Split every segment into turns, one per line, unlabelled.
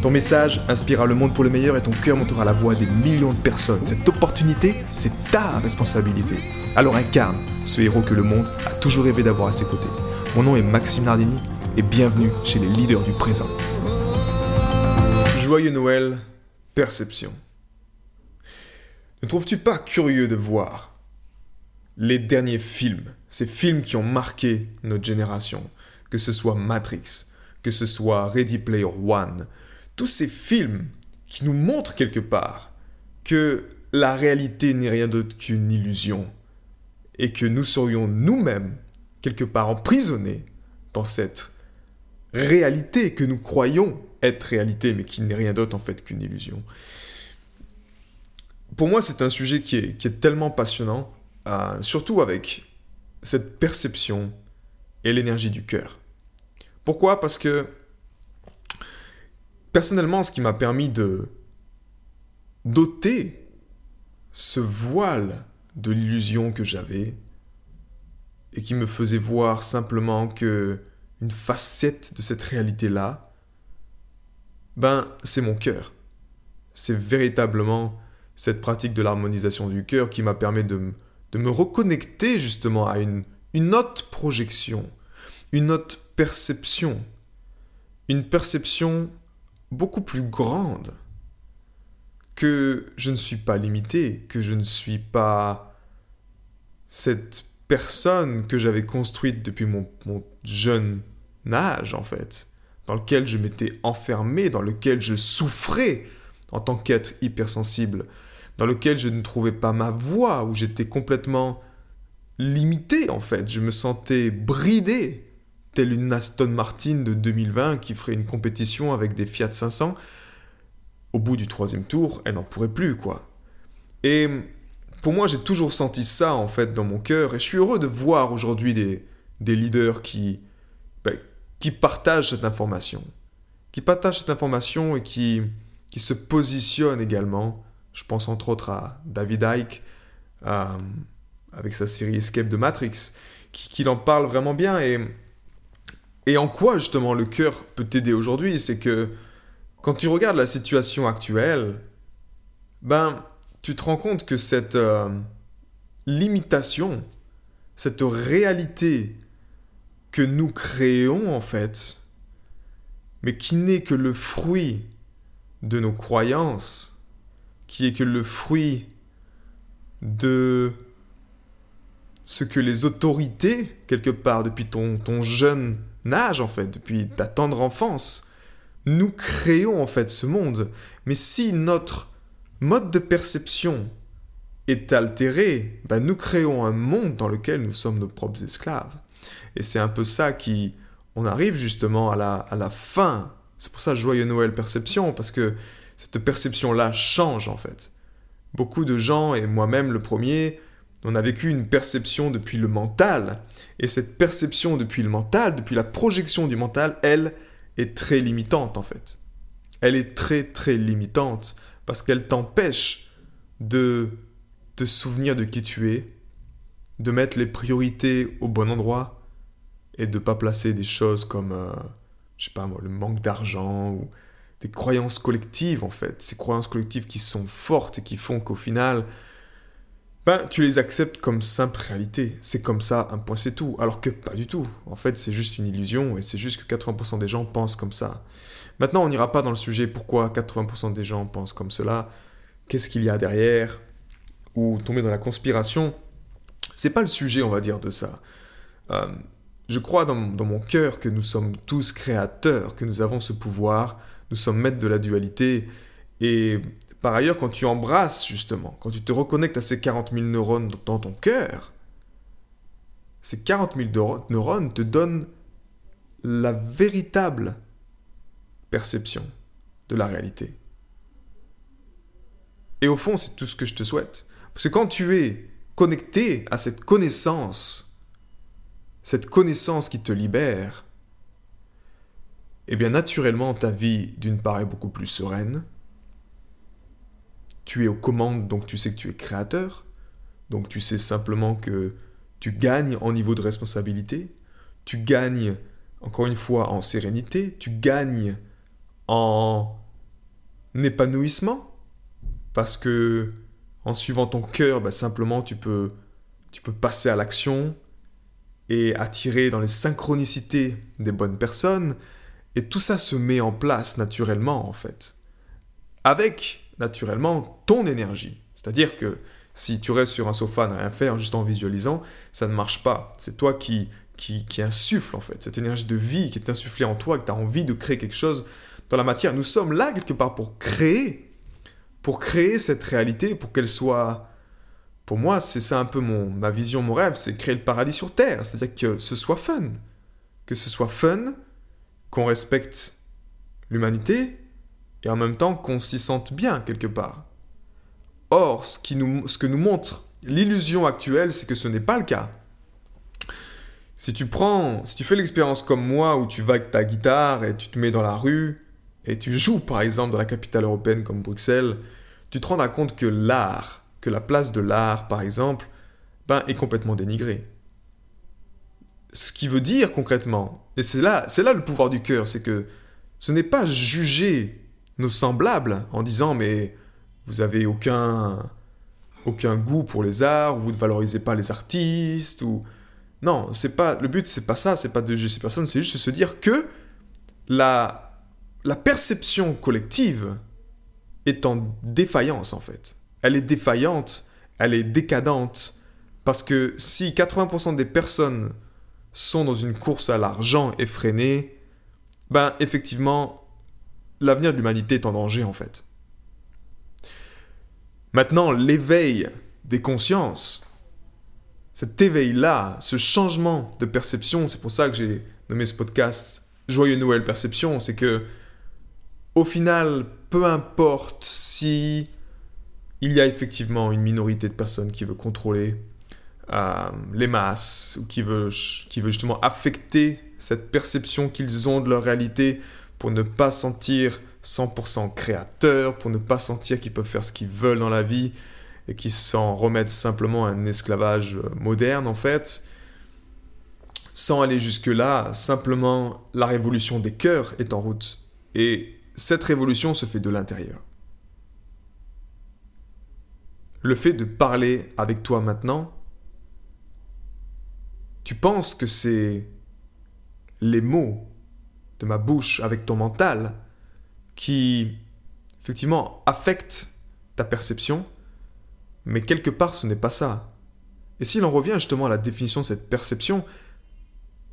Ton message inspirera le monde pour le meilleur et ton cœur montera la voix des millions de personnes. Cette opportunité, c'est ta responsabilité. Alors incarne ce héros que le monde a toujours rêvé d'avoir à ses côtés. Mon nom est Maxime Nardini et bienvenue chez les leaders du présent. Joyeux Noël, perception. Ne trouves-tu pas curieux de voir les derniers films, ces films qui ont marqué notre génération, que ce soit Matrix, que ce soit Ready Player One, tous ces films qui nous montrent quelque part que la réalité n'est rien d'autre qu'une illusion et que nous serions nous-mêmes quelque part emprisonnés dans cette réalité que nous croyons être réalité mais qui n'est rien d'autre en fait qu'une illusion. Pour moi, c'est un sujet qui est, tellement passionnant, euh, surtout avec cette perception et l'énergie du cœur. Pourquoi? Parce que personnellement, ce qui m'a permis de doter ce voile de l'illusion que j'avais et qui me faisait voir simplement que une facette de cette réalité-là, ben, c'est mon cœur. C'est véritablement cette pratique de l'harmonisation du cœur qui m'a permis de, de, me reconnecter justement à une, une autre projection, une autre perception, une perception beaucoup plus grande, que je ne suis pas limité, que je ne suis pas cette personne que j'avais construite depuis mon, jeune âge, en fait, dans lequel je m'étais enfermé, dans lequel je souffrais en tant qu'être hypersensible, dans lequel je ne trouvais pas ma voix, où j'étais complètement limité, en fait. Je me sentais bridé telle une Aston Martin de 2020 qui ferait une compétition avec des Fiat 500, au bout du troisième tour, elle n'en pourrait plus, quoi. Et pour moi, j'ai toujours senti ça, en fait, dans mon cœur, et je suis heureux de voir aujourd'hui des, leaders qui, ben, qui partagent cette information, qui partagent cette information et qui, qui se positionnent également. Je pense entre autres à David Icke, avec sa série Escape de Matrix, qui, qui en parle vraiment bien, et et en quoi justement le cœur peut t'aider aujourd'hui C'est que quand tu regardes la situation actuelle, ben tu te rends compte que cette euh, limitation, cette réalité que nous créons en fait, mais qui n'est que le fruit de nos croyances, qui est que le fruit de ce que les autorités, quelque part, depuis ton, ton jeune âge, en fait, depuis ta tendre enfance. Nous créons, en fait, ce monde. Mais si notre mode de perception est altéré, ben nous créons un monde dans lequel nous sommes nos propres esclaves. Et c'est un peu ça qui... On arrive justement à la, à la fin. C'est pour ça Joyeux Noël Perception, parce que cette perception-là change, en fait. Beaucoup de gens, et moi-même le premier, on a vécu une perception depuis le mental. Et cette perception depuis le mental, depuis la projection du mental, elle est très limitante en fait. Elle est très très limitante parce qu'elle t'empêche de te souvenir de qui tu es, de mettre les priorités au bon endroit et de pas placer des choses comme, euh, je sais pas moi, le manque d'argent ou des croyances collectives en fait. Ces croyances collectives qui sont fortes et qui font qu'au final, ben, tu les acceptes comme simple réalité. C'est comme ça, un point, c'est tout. Alors que pas du tout. En fait, c'est juste une illusion et c'est juste que 80% des gens pensent comme ça. Maintenant, on n'ira pas dans le sujet pourquoi 80% des gens pensent comme cela, qu'est-ce qu'il y a derrière, ou tomber dans la conspiration? C'est pas le sujet, on va dire, de ça. Euh, je crois dans, dans mon cœur que nous sommes tous créateurs, que nous avons ce pouvoir, nous sommes maîtres de la dualité, et par ailleurs, quand tu embrasses justement, quand tu te reconnectes à ces 40 000 neurones dans ton cœur, ces 40 000 neurones te donnent la véritable perception de la réalité. Et au fond, c'est tout ce que je te souhaite. Parce que quand tu es connecté à cette connaissance, cette connaissance qui te libère, eh bien naturellement ta vie d'une part est beaucoup plus sereine. Tu es aux commandes, donc tu sais que tu es créateur. Donc tu sais simplement que tu gagnes en niveau de responsabilité, tu gagnes encore une fois en sérénité, tu gagnes en épanouissement, parce que en suivant ton cœur, bah, simplement tu peux, tu peux passer à l'action et attirer dans les synchronicités des bonnes personnes, et tout ça se met en place naturellement en fait, avec naturellement ton énergie. C'est-à-dire que si tu restes sur un sofa, à rien faire, juste en visualisant, ça ne marche pas. C'est toi qui, qui, qui insuffle en fait, cette énergie de vie qui est insufflée en toi, que tu as envie de créer quelque chose dans la matière. Nous sommes là quelque part pour créer, pour créer cette réalité, pour qu'elle soit... Pour moi, c'est ça un peu mon, ma vision, mon rêve, c'est créer le paradis sur Terre. C'est-à-dire que ce soit fun. Que ce soit fun, qu'on respecte l'humanité, et en même temps qu'on s'y sente bien quelque part. Or, ce, qui nous, ce que nous montre l'illusion actuelle, c'est que ce n'est pas le cas. Si tu prends, si tu fais l'expérience comme moi où tu vas avec ta guitare et tu te mets dans la rue et tu joues par exemple dans la capitale européenne comme Bruxelles, tu te rendras compte que l'art, que la place de l'art par exemple, ben, est complètement dénigrée. Ce qui veut dire concrètement, et c'est là, c'est là le pouvoir du cœur, c'est que ce n'est pas juger nos semblables en disant mais vous avez aucun aucun goût pour les arts, vous ne valorisez pas les artistes ou non, c'est pas le but c'est pas ça, c'est pas de juger ces personnes, c'est juste de se dire que la la perception collective est en défaillance en fait. Elle est défaillante, elle est décadente parce que si 80% des personnes sont dans une course à l'argent effrénée, ben effectivement l'avenir de l'humanité est en danger en fait. Maintenant, l'éveil des consciences, cet éveil-là, ce changement de perception, c'est pour ça que j'ai nommé ce podcast Joyeux Noël Perception, c'est que au final, peu importe si il y a effectivement une minorité de personnes qui veut contrôler euh, les masses ou qui veut, qui veut justement affecter cette perception qu'ils ont de leur réalité pour ne pas sentir 100% créateurs, pour ne pas sentir qu'ils peuvent faire ce qu'ils veulent dans la vie et qu'ils s'en remettent simplement à un esclavage euh, moderne en fait. Sans aller jusque-là, simplement la révolution des cœurs est en route. Et cette révolution se fait de l'intérieur. Le fait de parler avec toi maintenant, tu penses que c'est les mots de ma bouche avec ton mental qui, effectivement, affectent ta perception, mais quelque part ce n'est pas ça. Et si l'on revient justement à la définition de cette perception,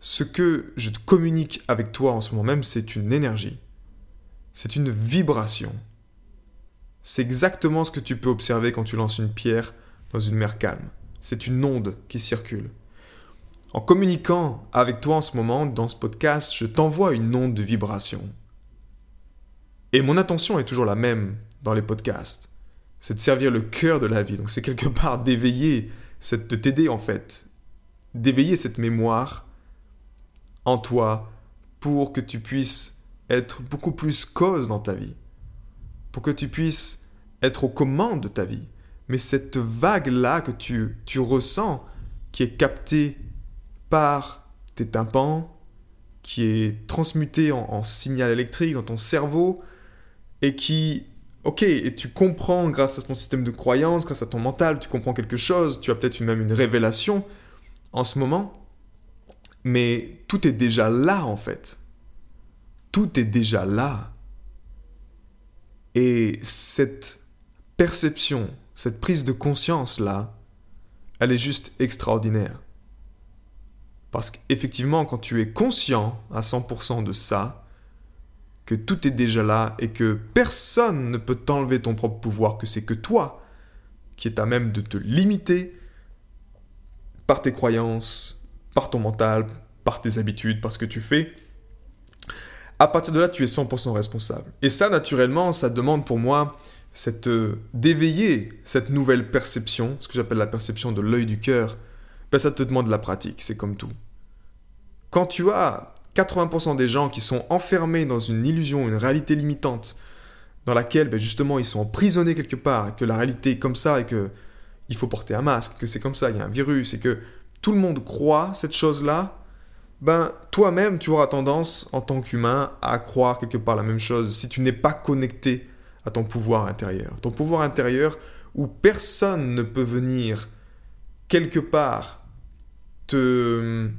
ce que je te communique avec toi en ce moment même, c'est une énergie. C'est une vibration. C'est exactement ce que tu peux observer quand tu lances une pierre dans une mer calme. C'est une onde qui circule. En communiquant avec toi en ce moment, dans ce podcast, je t'envoie une onde de vibration. Et mon intention est toujours la même dans les podcasts. C'est de servir le cœur de la vie. Donc c'est quelque part d'éveiller, de t'aider en fait, d'éveiller cette mémoire en toi pour que tu puisses être beaucoup plus cause dans ta vie. Pour que tu puisses être aux commandes de ta vie. Mais cette vague-là que tu, tu ressens, qui est captée par tes tympans, qui est transmuté en, signal électrique dans ton cerveau, et qui, ok, et tu comprends grâce à ton système de croyance, grâce à ton mental, tu comprends quelque chose, tu as peut-être même une révélation en ce moment, mais tout est déjà là en fait. Tout est déjà là. Et cette perception, cette prise de conscience là, elle est juste extraordinaire. Parce qu'effectivement, quand tu es conscient à 100% de ça, que tout est déjà là et que personne ne peut t'enlever ton propre pouvoir, que c'est que toi qui es à même de te limiter par tes croyances, par ton mental, par tes habitudes, par ce que tu fais, à partir de là, tu es 100% responsable. Et ça, naturellement, ça demande pour moi cette euh, d'éveiller cette nouvelle perception, ce que j'appelle la perception de l'œil du cœur, ben ça te demande de la pratique, c'est comme tout. Quand tu as 80% des gens qui sont enfermés dans une illusion, une réalité limitante, dans laquelle ben justement ils sont emprisonnés quelque part, que la réalité est comme ça et que il faut porter un masque, que c'est comme ça, il y a un virus et que tout le monde croit cette chose-là, ben toi-même tu auras tendance en tant qu'humain à croire quelque part la même chose si tu n'es pas connecté à ton pouvoir intérieur. Ton pouvoir intérieur où personne ne peut venir quelque part te,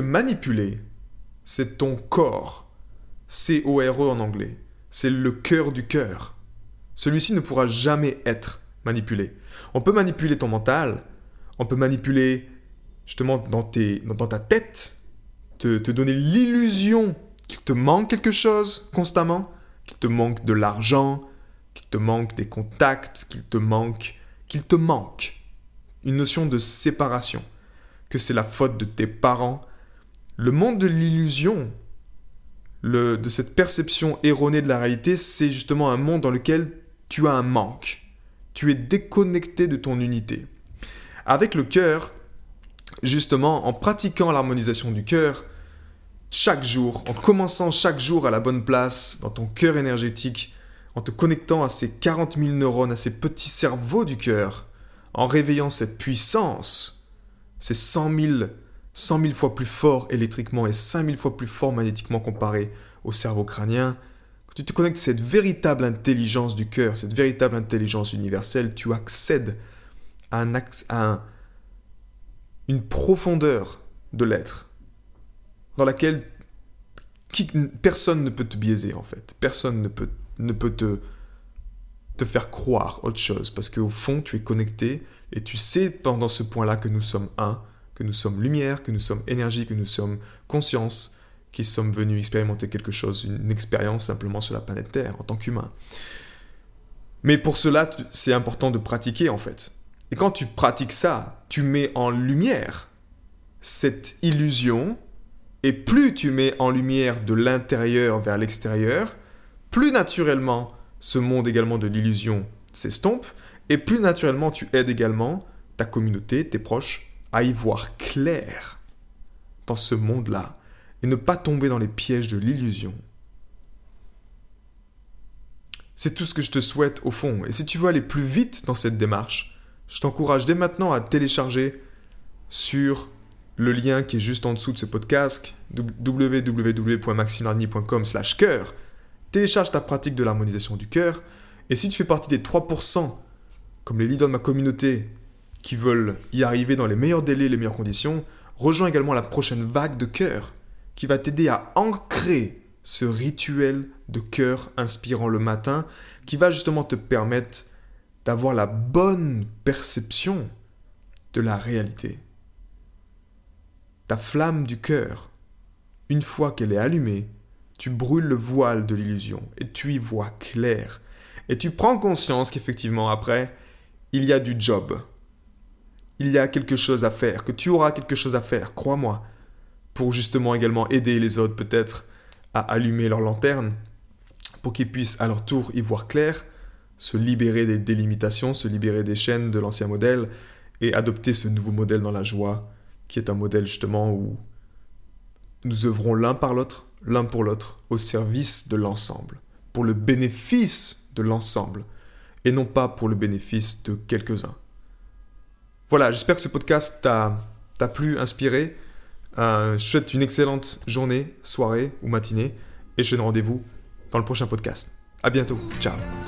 manipuler, c'est ton corps. C-O-R-E en anglais. C'est le cœur du cœur. Celui-ci ne pourra jamais être manipulé. On peut manipuler ton mental, on peut manipuler justement dans, tes, dans, ta tête, te, te donner l'illusion qu'il te manque quelque chose constamment, qu'il te manque de l'argent, qu'il te manque des contacts, qu'il te manque, qu'il te manque. Une notion de séparation, que c'est la faute de tes parents. Le monde de l'illusion, de cette perception erronée de la réalité, c'est justement un monde dans lequel tu as un manque. Tu es déconnecté de ton unité. Avec le cœur, justement, en pratiquant l'harmonisation du cœur, chaque jour, en commençant chaque jour à la bonne place, dans ton cœur énergétique, en te connectant à ces 40 000 neurones, à ces petits cerveaux du cœur, en réveillant cette puissance, c'est 100 000, 100 000 fois plus fort électriquement et 5 000 fois plus fort magnétiquement comparé au cerveau crânien, quand tu te connectes à cette véritable intelligence du cœur, cette véritable intelligence universelle, tu accèdes à, un, à une profondeur de l'être dans laquelle personne ne peut te biaiser en fait. Personne ne peut, ne peut te, te faire croire autre chose parce qu'au fond tu es connecté et tu sais pendant ce point-là que nous sommes un, que nous sommes lumière, que nous sommes énergie, que nous sommes conscience, qui sommes venus expérimenter quelque chose, une expérience simplement sur la planète Terre en tant qu'humain. Mais pour cela, c'est important de pratiquer en fait. Et quand tu pratiques ça, tu mets en lumière cette illusion et plus tu mets en lumière de l'intérieur vers l'extérieur, plus naturellement ce monde également de l'illusion s'estompe, et plus naturellement tu aides également ta communauté, tes proches, à y voir clair dans ce monde-là, et ne pas tomber dans les pièges de l'illusion. C'est tout ce que je te souhaite au fond, et si tu veux aller plus vite dans cette démarche, je t'encourage dès maintenant à télécharger sur le lien qui est juste en dessous de ce podcast, www.maximarni.com slash cœur, télécharge ta pratique de l'harmonisation du cœur, et si tu fais partie des 3%, comme les leaders de ma communauté, qui veulent y arriver dans les meilleurs délais, les meilleures conditions, rejoins également la prochaine vague de cœur, qui va t'aider à ancrer ce rituel de cœur inspirant le matin, qui va justement te permettre d'avoir la bonne perception de la réalité ta flamme du cœur, une fois qu'elle est allumée, tu brûles le voile de l'illusion et tu y vois clair. Et tu prends conscience qu'effectivement après, il y a du job. Il y a quelque chose à faire, que tu auras quelque chose à faire, crois-moi, pour justement également aider les autres peut-être à allumer leur lanterne, pour qu'ils puissent à leur tour y voir clair, se libérer des délimitations, se libérer des chaînes de l'ancien modèle et adopter ce nouveau modèle dans la joie qui est un modèle justement où nous œuvrons l'un par l'autre, l'un pour l'autre, au service de l'ensemble, pour le bénéfice de l'ensemble, et non pas pour le bénéfice de quelques-uns. Voilà, j'espère que ce podcast t'a plu, inspiré. Euh, je souhaite une excellente journée, soirée ou matinée, et je donne rendez-vous dans le prochain podcast. À bientôt, ciao